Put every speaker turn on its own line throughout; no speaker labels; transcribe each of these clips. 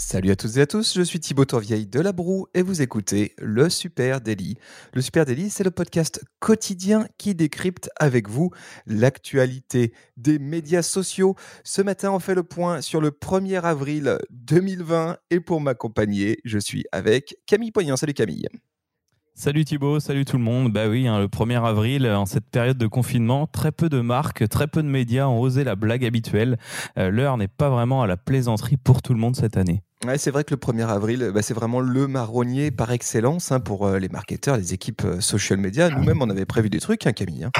Salut à toutes et à tous, je suis Thibaut Tourvieille de La Broue et vous écoutez Le Super Daily. Le Super Daily, c'est le podcast quotidien qui décrypte avec vous l'actualité des médias sociaux. Ce matin, on fait le point sur le 1er avril 2020 et pour m'accompagner, je suis avec Camille Poignant. Salut Camille.
Salut Thibaut, salut tout le monde. Bah oui, hein, le 1er avril, en cette période de confinement, très peu de marques, très peu de médias ont osé la blague habituelle. Euh, L'heure n'est pas vraiment à la plaisanterie pour tout le monde cette année.
Ouais, c'est vrai que le 1er avril, bah, c'est vraiment le marronnier par excellence hein, pour euh, les marketeurs, les équipes euh, social media. Nous-mêmes, on avait prévu des trucs, hein, Camille. Hein.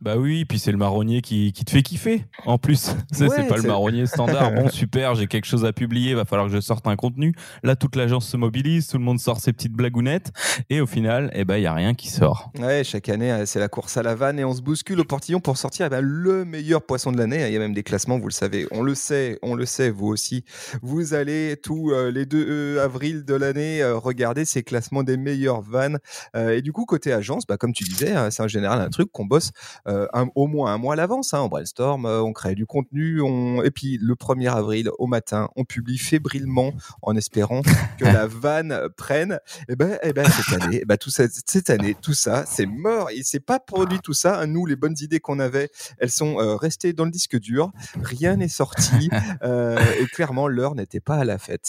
Bah oui, puis c'est le marronnier qui, qui, te fait kiffer, en plus. C'est
Ouais,
pas le marronnier standard. Bon, super, j'ai quelque chose à publier, va falloir que je sorte un contenu. Là, toute l'agence se mobilise, tout le monde sort ses petites blagounettes. Et au final, eh ben, il y a rien qui sort.
Ouais, chaque année, euh, c'est la course à la vanne et on se bouscule au portillon pour sortir eh ben, le meilleur poisson de l'année. Il y a même des classements, vous le savez. On le sait, on le sait, vous aussi. Vous allez tous euh, les 2 avril de l'année euh, regarder ces classements des meilleures vannes. Euh, et du coup, côté agence, bah, comme tu disais, hein, c'est en général un truc qu'on bosse euh, un- au moins un mois à l'avance. hein. On brainstorm, euh, on crée du contenu. On... Et puis, le 1er avril, au matin, on publie fébrilement en espérant que la vanne prenne. Et ben, ben cette année, ben, tout ça, cette année, tout ça, c'est mort. Il s'est pas produit tout ça. Nous, les bonnes idées qu'on avait, elles sont euh, restées dans le disque dur. Rien n'est sorti. Euh, et clairement, l'heure n'était pas à la fête.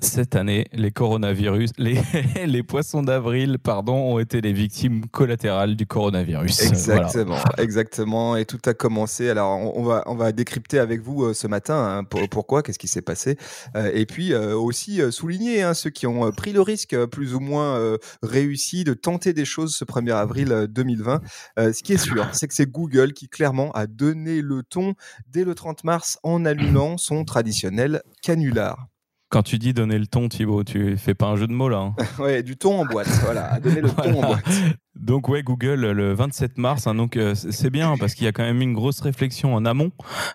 Cette année, les coronavirus, les, les poissons d'avril, pardon, ont été les victimes collatérales du coronavirus. Voilà.
Exactement, exactement. Et tout a commencé. Alors, on, va, on va décrypter avec vous euh, ce matin hein, pour- pourquoi, qu'est-ce qui s'est passé. Euh, et puis euh, aussi souligner hein, ceux qui ont pris le risque, plus ou moins réussi, de tenter des choses ce 1er avril euh, 2020. Euh, ce qui est sûr, c'est que c'est Google qui clairement a donné le ton dès le 30 mars en annonçant son traditionnel canular.
Quand tu dis donner le ton, Thibaut, tu fais pas un jeu de mots là. hein.
Ouais, du ton en boîte. Voilà, le ton en boîte.
Donc ouais, Google le 27 mars, hein, donc euh, c'est bien parce qu'il y a quand même une grosse réflexion en amont.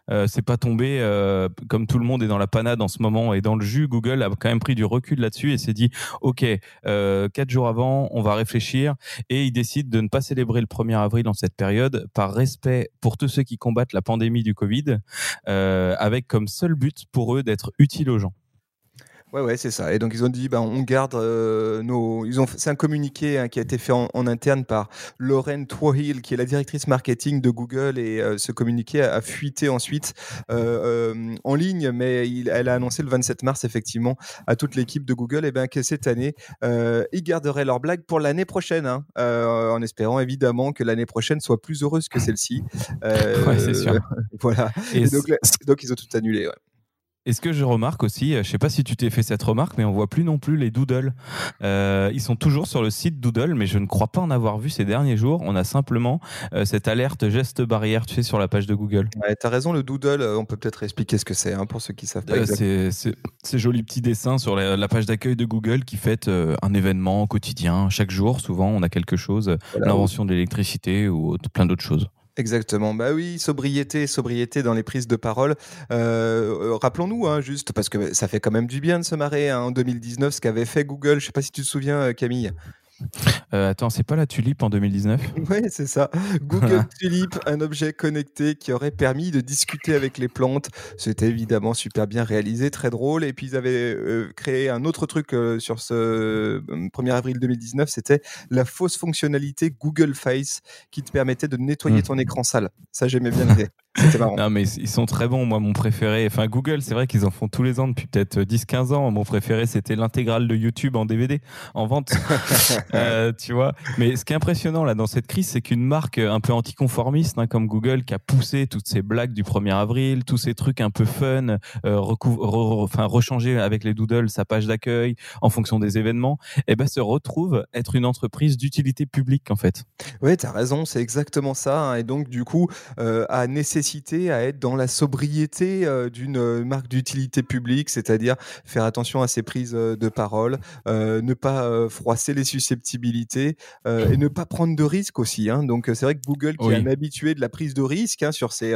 Euh, c'est pas tombé euh, comme tout le monde est dans la panade en ce moment et dans le jus. Google a quand même pris du recul là-dessus et s'est dit ok, euh, quatre jours avant, on va réfléchir et il décide de ne pas célébrer le 1er avril en cette période par respect pour tous ceux qui combattent la pandémie du Covid, euh, avec comme seul but pour eux d'être utile aux gens.
Ouais, ouais, c'est ça. Et donc ils ont dit, ben, on garde euh, nos. Ils ont. C'est un communiqué hein, qui a été fait en, en interne par Lauren Twohill, qui est la directrice marketing de Google, et euh, ce communiqué a, a fuité ensuite euh, en ligne, mais il- elle a annoncé le 27 mars effectivement à toute l'équipe de Google, et ben que cette année, ils garderaient leur blague pour l'année prochaine, hein, en espérant évidemment que l'année prochaine soit plus heureuse que celle-ci.
Ouais, c'est sûr.
Voilà.
Et
Et donc, là- donc ils ont tout annulé. ouais.
Et ce que je remarque aussi, euh, je sais pas si tu t'es fait cette remarque, mais on voit plus non plus les doodles. Euh, ils sont toujours sur le site Doodle, mais je ne crois pas en avoir vu ces derniers jours. On a simplement euh, cette alerte geste barrière, tu sais, sur la page de Google.
Ouais, t'as raison, le doodle, on peut peut-être expliquer ce que c'est hein, pour ceux qui savent pas
Euh, c'est ces jolis petits dessins sur la, la page d'accueil de Google qui fête un événement quotidien. Chaque jour, souvent, on a quelque chose,
Voilà.
l'invention de l'électricité ou autre- plein d'autres choses.
Exactement. Bah oui, sobriété, sobriété dans les prises de parole. Euh, Rappelons-nous, hein, juste parce que ça fait quand même du bien de se marrer hein, en 2019, ce qu'avait fait Google. Je sais pas si tu te souviens, euh, Camille.
Euh, attends, c'est pas la tulipe en 2019
Oui, c'est ça. Google Tulip, un objet connecté qui aurait permis de discuter avec les plantes. C'était évidemment super bien réalisé, très drôle. Et puis ils avaient euh, créé un autre truc euh, sur ce euh, 1er avril 2019, c'était la fausse fonctionnalité Google Face qui te permettait de nettoyer
Mm.
ton écran sale. Ça, j'aimais bien l'idée. C'était marrant.
Non, mais ils sont très bons. Moi, mon préféré, enfin, Google, c'est vrai qu'ils en font tous les ans depuis peut-être 10-15 ans. Mon préféré, c'était l'intégrale de YouTube en DVD, en vente. euh, tu vois. Mais ce qui est impressionnant, là, dans cette crise, c'est qu'une marque un peu anticonformiste, hein, comme Google, qui a poussé toutes ces blagues du 1er avril, tous ces trucs un peu fun, euh, enfin, rechanger avec les doodles sa page d'accueil en fonction des événements, et eh ben, se retrouve être une entreprise d'utilité publique, en fait.
Oui, tu as raison, c'est exactement ça. Hein. et donc, du coup, euh, à nécessité à être dans la sobriété euh, d'une euh, marque d'utilité publique, c'est-à-dire faire attention à ses prises euh, de parole, ne pas froisser les susceptibilités et ne pas prendre de risques aussi. Hein. Donc c'est vrai que Google, qui est un habitué de la prise de risque hein, sur ses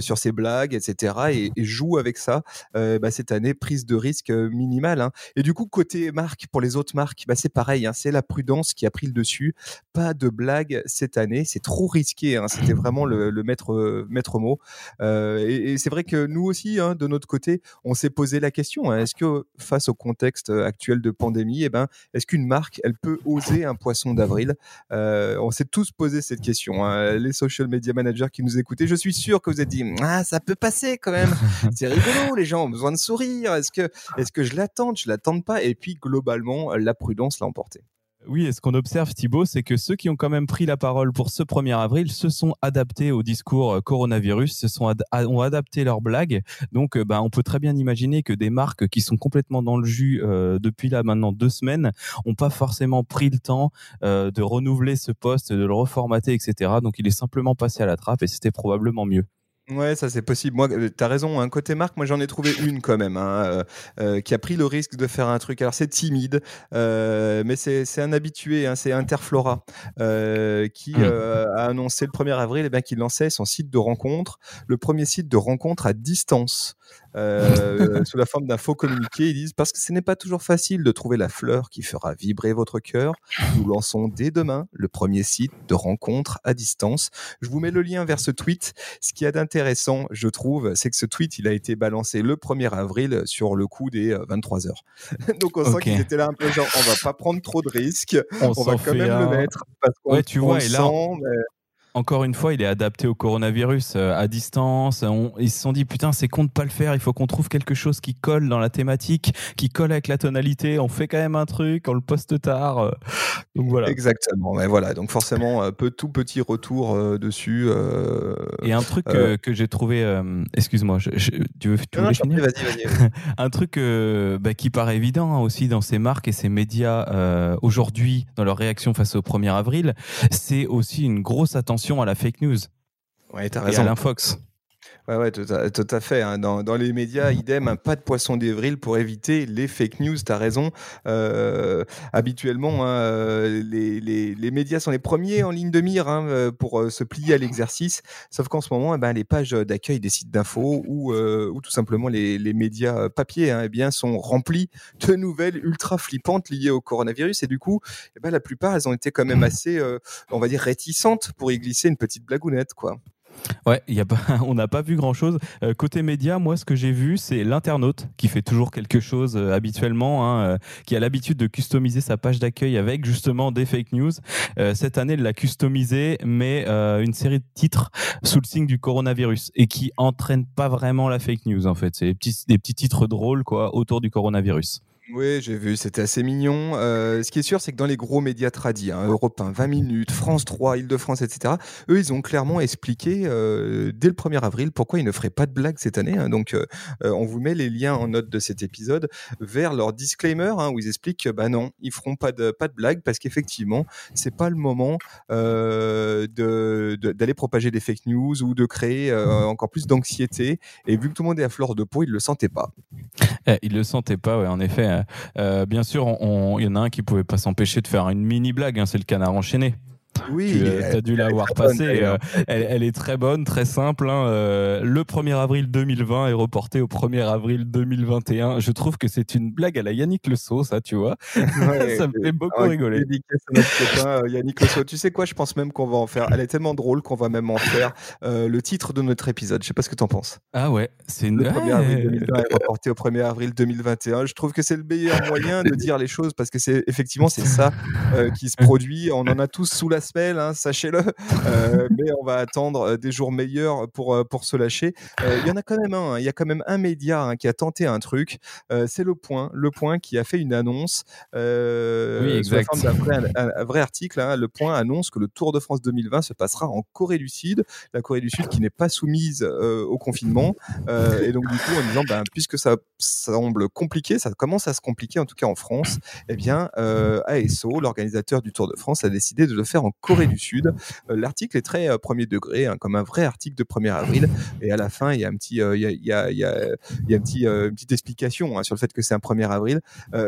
sur ses blagues, etc., et, joue avec ça, bah, cette année prise de risque minimale. Hein. Et du coup côté marque pour les autres marques, bah, c'est pareil, c'est la prudence qui a pris le dessus. Pas de blagues cette année, c'est trop risqué. C'était vraiment le, le maître maître euh, et, c'est vrai que nous aussi, hein, de notre côté, on s'est posé la question hein, est-ce que face au contexte actuel de pandémie, eh ben, est-ce qu'une marque, elle peut oser un poisson d'avril? Euh, On s'est tous posé cette question. Hein. Les social media managers qui nous écoutaient, je suis sûr que vous êtes dit ah, ça peut passer quand même. C'est rigolo, les gens ont besoin de sourire. Est-ce que, est-ce que je l'attends? Je l'attends pas. Et puis globalement, la prudence l'a emporté.
Oui, et ce qu'on observe, Thibaut, c'est que ceux qui ont quand même pris la parole pour ce 1er avril se sont adaptés au discours euh, coronavirus, se sont ont adapté leurs blagues. Donc, euh, bah, on peut très bien imaginer que des marques qui sont complètement dans le jus euh, depuis là maintenant deux semaines n'ont pas forcément pris le temps de renouveler ce poste, de le reformater, etc. Donc, il est simplement passé à la trappe et c'était probablement mieux.
Ouais, ça c'est possible. Moi, euh, tu as raison. Un hein. côté marque, moi j'en ai trouvé une quand même, hein, euh, euh, qui a pris le risque de faire un truc. Alors c'est timide, mais c'est un habitué. Hein, c'est Interflora qui mmh. a annoncé le 1er avril et eh ben, qu'il lançait son site de rencontre, le premier site de rencontre à distance. Euh, sous la forme d'un faux communiqué. Ils disent parce que ce n'est pas toujours facile de trouver la fleur qui fera vibrer votre cœur. Nous lançons dès demain le premier site de rencontre à distance. Je vous mets le lien vers ce tweet. Ce qui est intéressant, je trouve, c'est que ce tweet, il a été balancé le 1er avril sur le coup des 23 euh, heures. Donc on sent qu'ils étaient là un peu genre, on va pas prendre trop de risques. On, va quand même le mettre parce
ouais, tu vois, et là, encore une fois, il est adapté au coronavirus euh, à distance. ils se sont dit putain, c'est con de pas le faire. Il faut qu'on trouve quelque chose qui colle dans la thématique, qui colle avec la tonalité. On fait quand même un truc, on le poste tard. Euh. donc voilà.
Exactement. Mais voilà. Donc forcément, peu, tout petit retour euh, dessus.
Et un truc que j'ai trouvé, excuse-moi, tu veux, tu finir
Vas-y, vas-y.
un truc bah, qui paraît évident hein, aussi dans ces marques et ces médias aujourd'hui dans leur réaction face au 1er avril, c'est aussi une grosse attention à la fake news.
Ouais, t'as raison. Et à
l'infox.
Ouais, ouais, tout à, fait. Hein. Dans, dans, les médias, idem, un pas de poisson d'avril pour éviter les fake news. Tu as raison. Euh, habituellement, hein, euh, les, les, les, médias sont les premiers en ligne de mire hein, euh, pour se plier à l'exercice. Sauf qu'en ce moment, eh ben, les pages d'accueil des sites d'infos ou, ou tout simplement les, les médias papier eh bien, sont remplis de nouvelles ultra flippantes liées au coronavirus. Et du coup, eh ben, la plupart, elles ont été quand même assez, on va dire, réticentes pour y glisser une petite blagounette. Quoi.
Ouais, on n'a pas vu grand chose. Euh, côté média, moi, ce que j'ai vu, c'est l'internaute qui fait toujours quelque chose euh, habituellement, hein, euh, qui a l'habitude de customiser sa page d'accueil avec justement des fake news. cette année, il l'a customisé, mais une série de titres sous le signe du coronavirus et qui entraînent pas vraiment la fake news en fait. C'est des petits, titres drôles autour du coronavirus.
Oui, j'ai vu, c'était assez mignon. Euh, ce qui est sûr, c'est que dans les gros médias tradis, hein, Europe 1, 20 minutes, France 3, Île-de-France, etc., eux, ils ont clairement expliqué euh, dès le 1er avril pourquoi ils ne feraient pas de blagues cette année. Hein. Donc, euh, on vous met les liens en note de cet épisode vers leur disclaimer hein, où ils expliquent que bah non, ils feront pas de pas blagues parce qu'effectivement, c'est pas le moment d'aller propager des fake news ou de créer encore plus d'anxiété. Et vu que tout le monde est à fleur de peau, ils le sentaient pas.
Eh, ils le sentaient pas, ouais, en effet. Euh, bien sûr, il y en a un qui pouvait pas s'empêcher de faire une mini blague, hein, c'est le canard enchaîné.
Oui,
tu as dû la voir passer. Euh, elle, est très bonne, très simple. Hein. Euh, le 1er avril 2020 est reporté au 1er avril 2021. Je trouve que c'est une blague à la Yannick Le Sceau, ça, tu vois. ça me fait beaucoup rigoler.
Euh, Yannick Le Tu sais quoi Je pense même qu'on va en faire. Elle est tellement drôle qu'on va même en faire le titre de notre épisode. Je sais pas ce que tu en penses.
Ah ouais, c'est une.
Le 1er avril 2020 est reporté au 1er avril 2021. Je trouve que c'est le meilleur moyen de dire les choses parce que c'est effectivement c'est ça qui se produit. On en a tous sous la semelle, hein, sachez-le. mais on va attendre des jours meilleurs pour, pour se lâcher. Il y en a quand même un. Hein, il y a quand même un média hein, qui a tenté un truc. c'est Le Point. Le Point qui a fait une annonce. oui, exact. un, vrai article. le Point annonce que le Tour de France 2020 se passera en Corée du Sud. La Corée du Sud qui n'est pas soumise au confinement. et donc, du coup, en disant, ben, puisque ça semble compliqué, ça commence à se compliquer, en tout cas en France, eh bien, ASO, l'organisateur du Tour de France, a décidé de le faire en Corée du Sud. L'article est très premier degré, hein, comme un vrai article de 1er avril. Et à la fin, il y a un petit, il y a, il y a, il y a, un petit, une petite explication hein, sur le fait que c'est un 1er avril.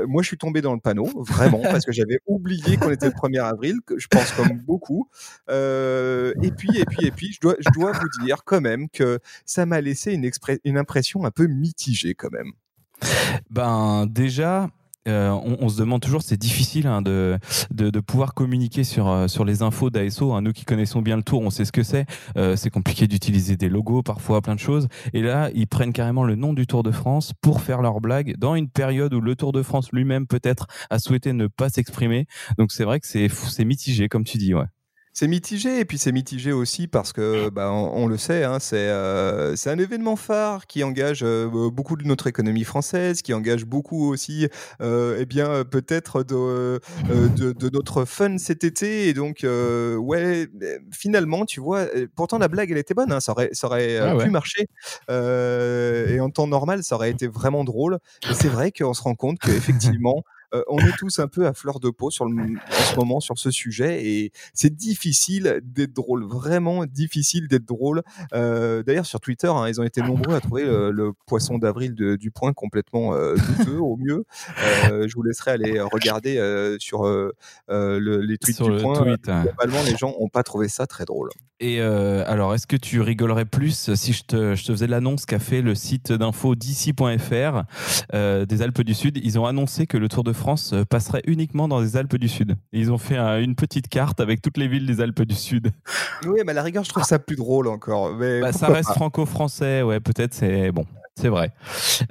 moi, je suis tombé dans le panneau, vraiment, parce que j'avais oublié qu'on était le 1er avril, que je pense comme beaucoup. et puis, et puis, et puis, je dois, je dois vous dire quand même que ça m'a laissé une, une impression un peu mitigée quand même.
Ben déjà, euh, on, se demande toujours, c'est difficile hein, de, de, pouvoir communiquer sur, euh, sur les infos d'ASO. Hein. Nous qui connaissons bien le tour, on sait ce que c'est. Euh, c'est compliqué d'utiliser des logos, parfois plein de choses. Et là, ils prennent carrément le nom du Tour de France pour faire leur blague dans une période où le Tour de France lui-même peut-être a souhaité ne pas s'exprimer. Donc c'est vrai que c'est mitigé, comme tu dis. Ouais.
C'est mitigé et puis c'est mitigé aussi parce que bah, on, le sait, hein, c'est euh, c'est un événement phare qui engage euh, beaucoup de notre économie française, qui engage beaucoup aussi, euh, eh bien peut-être de, de, de, notre fun cet été et donc ouais finalement tu vois, pourtant la blague elle était bonne, hein, ça aurait ça aurait ah pu marcher et en temps normal ça aurait été vraiment drôle. Et c'est vrai qu'on se rend compte qu'effectivement euh, on est tous un peu à fleur de peau sur le, en ce moment sur ce sujet et c'est difficile d'être drôle, vraiment difficile d'être drôle. Euh, d'ailleurs sur Twitter, hein, ils ont été nombreux à trouver le, poisson d'avril du point complètement euh, douteux au mieux. je vous laisserai aller regarder sur les tweets du point. Tweet, hein. Globalement, les gens n'ont pas trouvé ça très drôle.
Et alors, est-ce que tu rigolerais plus si je te, je te faisais l'annonce qu'a fait le site d'info d'ici.fr des Alpes du Sud? Ils ont annoncé que le Tour de France France euh, passerait uniquement dans les Alpes du Sud. ils ont fait une petite carte avec toutes les villes des Alpes du Sud.
Oui, mais à la rigueur, je trouve ça plus drôle encore. Mais
bah, ça reste franco-français, ouais, peut-être c'est bon. C'est vrai.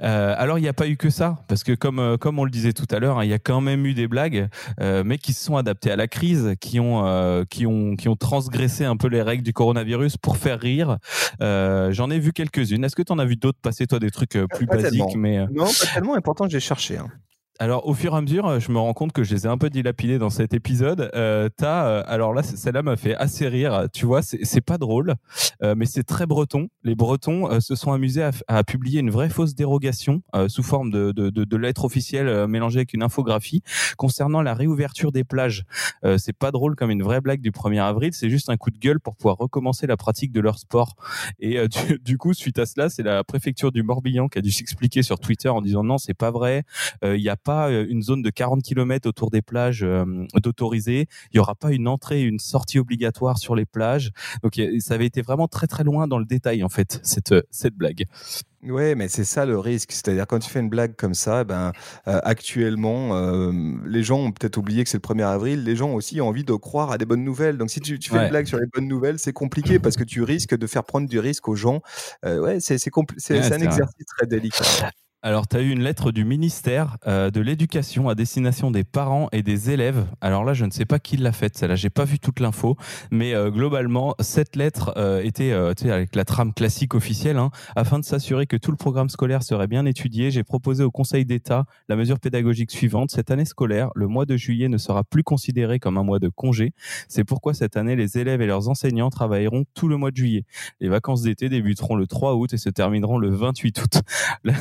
Euh, alors, il n'y a pas eu que ça, parce que comme, euh, comme on le disait tout à l'heure, hein, il y a quand même eu des blagues, mais qui se sont adaptées à la crise, qui ont, qui, ont, qui ont transgressé un peu les règles du coronavirus pour faire rire. J'en ai vu quelques-unes. Est-ce que tu en as vu d'autres passer, toi, des trucs plus basiques mais...
Non, pas tellement, important, j'ai cherché. Hein.
Alors, au fur et à mesure, je me rends compte que je les ai un peu dilapidés dans cet épisode. Euh, euh, alors là, celle-là m'a fait assez rire. Tu vois, c'est pas drôle, euh, mais c'est très breton. Les Bretons euh, se sont amusés à, à, publier une vraie fausse dérogation sous forme de, de, de, de lettre officielle mélangée avec une infographie concernant la réouverture des plages. c'est pas drôle comme une vraie blague du 1er avril. C'est juste un coup de gueule pour pouvoir recommencer la pratique de leur sport. Et du, du, coup, suite à cela, c'est la préfecture du Morbihan qui a dû s'expliquer sur Twitter en disant non, c'est pas vrai. Il y a pas euh, une zone de 40 km autour des plages euh, d'autoriser. Il y aura pas une entrée et une sortie obligatoire sur les plages. Donc ça avait été vraiment très très loin dans le détail en fait cette euh, cette blague.
Oui, mais c'est ça le risque. C'est-à-dire quand tu fais une blague comme ça, ben actuellement, les gens ont peut-être oublié que c'est le 1er avril. Les gens aussi ont envie de croire à des bonnes nouvelles. Donc si tu, fais une blague sur les bonnes nouvelles, c'est compliqué parce que tu risques de faire prendre du risque aux gens. ouais, c'est c'est un exercice très délicat.
Alors, tu as eu une lettre du ministère euh, de l'Éducation à destination des parents et des élèves. Alors là, je ne sais pas qui l'a faite, celle-là, j'ai pas vu toute l'info, mais euh, globalement, cette lettre euh, était avec la trame classique officielle, hein, afin de s'assurer que tout le programme scolaire serait bien étudié. J'ai proposé au Conseil d'État la mesure pédagogique suivante. Cette année scolaire, le mois de juillet ne sera plus considéré comme un mois de congé. C'est pourquoi cette année, les élèves et leurs enseignants travailleront tout le mois de juillet. Les vacances d'été débuteront le 3 août et se termineront le 28 août.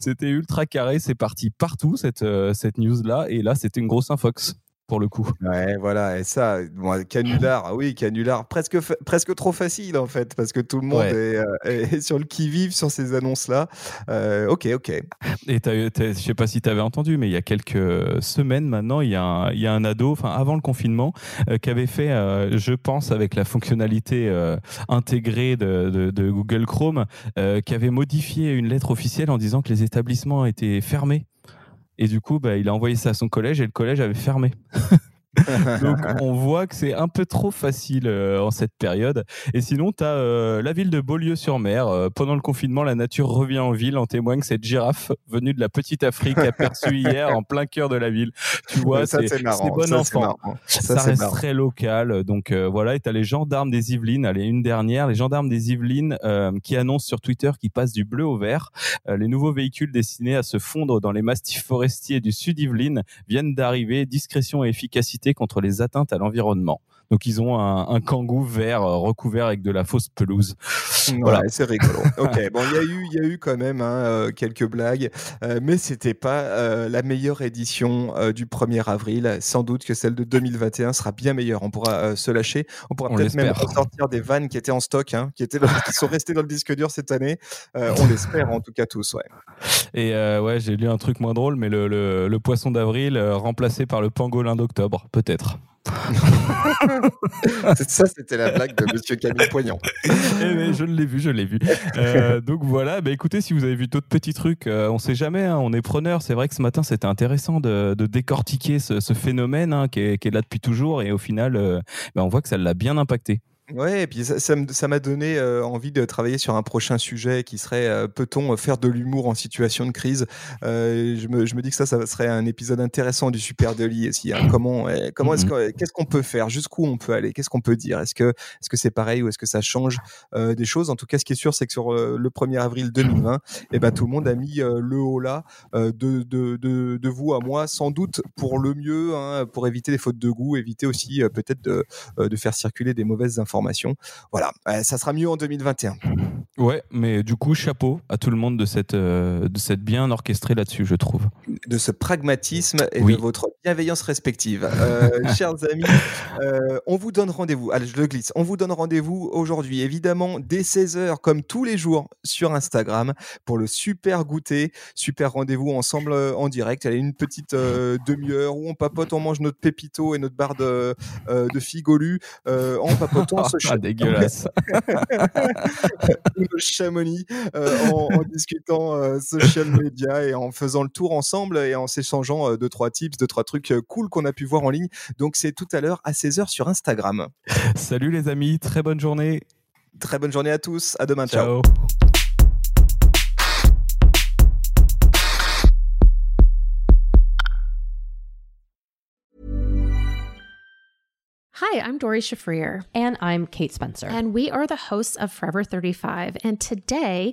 C'était ultra carré, c'est parti partout cette, euh, cette news-là. Et là, c'était une grosse infox pour le coup.
Ouais, voilà, et ça, canular, oui, canular, presque, presque trop facile en fait, parce que tout le monde est, euh, sur le qui-vive sur ces annonces-là. Euh, ok, ok.
Et je sais pas si tu avais entendu, mais il y a quelques semaines maintenant, il y a un, il y a un ado, enfin avant le confinement, euh, qui avait fait, je pense, avec la fonctionnalité intégrée de, de, Google Chrome, qui avait modifié une lettre officielle en disant que les établissements étaient fermés et du coup, bah, il a envoyé ça à son collège et le collège avait fermé. Donc on voit que c'est un peu trop facile en cette période. Et sinon, tu as la ville de Beaulieu-sur-Mer. pendant le confinement, la nature revient en ville. En témoigne cette girafe venue de la petite Afrique aperçue hier en plein cœur de la ville. Tu vois, c'est bon enfant. Ça, reste très local. Donc voilà, et tu as les gendarmes des Yvelines. Allez, une dernière. Les gendarmes des Yvelines qui annoncent sur Twitter qu'ils passent du bleu au vert. les nouveaux véhicules destinés à se fondre dans les mastifs forestiers du sud Yvelines viennent d'arriver. Discrétion et efficacité contre les atteintes à l'environnement. Donc ils ont un, un kangou vert euh, recouvert avec de la fausse pelouse.
Voilà, c'est rigolo. ok, bon, il y a eu, il y a eu quand même hein, euh, quelques blagues, euh, mais c'était pas euh, la meilleure édition euh, du 1er avril. Sans doute que celle de 2021 sera bien meilleure. On pourra se lâcher. On pourra peut-être même ressortir des vannes qui étaient en stock, hein, qui étaient qui sont restées dans le disque dur cette année. on l'espère en tout cas tous, ouais.
Et ouais, j'ai lu un truc moins drôle, mais le, le, le poisson d'avril remplacé par le pangolin d'octobre, peut-être.
ça, c'était la blague de Monsieur Camille Poignant.
Eh je l'ai vu, je l'ai vu. Euh, donc voilà, bah, écoutez, si vous avez vu d'autres petits trucs, euh, on sait jamais, hein, on est preneur. C'est vrai que ce matin, c'était intéressant de, de, décortiquer ce, ce phénomène hein, qui, est, qui, est, là depuis toujours, et au final, euh, bah, on voit que ça l'a bien impacté.
Ouais, et puis ça, ça, m'a donné euh, envie de travailler sur un prochain sujet qui serait euh, peut-on faire de l'humour en situation de crise? Euh, je, me, je me dis que ça, ça serait un épisode intéressant du Super Deli aussi. Hein. Comment, comment est-ce mm-hmm. qu'est-ce qu'on peut faire? Jusqu'où on peut aller? Qu'est-ce qu'on peut dire? Est-ce que est-ce que c'est pareil ou est-ce que ça change des choses? En tout cas, ce qui est sûr, c'est que sur le 1er avril 2020, eh ben, tout le monde a mis le haut là de, de, de, de, vous à moi, sans doute pour le mieux, hein, pour éviter les fautes de goût, éviter aussi peut-être de, de faire circuler des mauvaises informations voilà, euh, ça sera mieux en 2021.
Ouais, mais du coup, chapeau à tout le monde de cette, euh, de cette bien orchestrée là-dessus, je trouve.
De ce pragmatisme et de votre bienveillance respective. Euh, chers amis, on vous donne rendez-vous. Allez, je le glisse. On vous donne rendez-vous aujourd'hui, évidemment, dès 16h, comme tous les jours, sur Instagram, pour le super goûter, super rendez-vous ensemble en direct. Allez, une petite demi-heure où on papote, on mange notre pépito et notre barre de, de figolu en papotant
ah, dégueulasse.
Chamonix euh, en, en, discutant euh, social media et en faisant le tour ensemble et en s'échangeant euh, deux trois tips, deux trois trucs euh, cool qu'on a pu voir en ligne. Donc c'est tout à l'heure à 16h sur Instagram.
Salut les amis, très bonne journée.
Très bonne journée à tous. À demain. ciao. ciao.
Hi, I'm Dori Shafrir.
And I'm Kate Spencer.
And we are the hosts of Forever 35. And today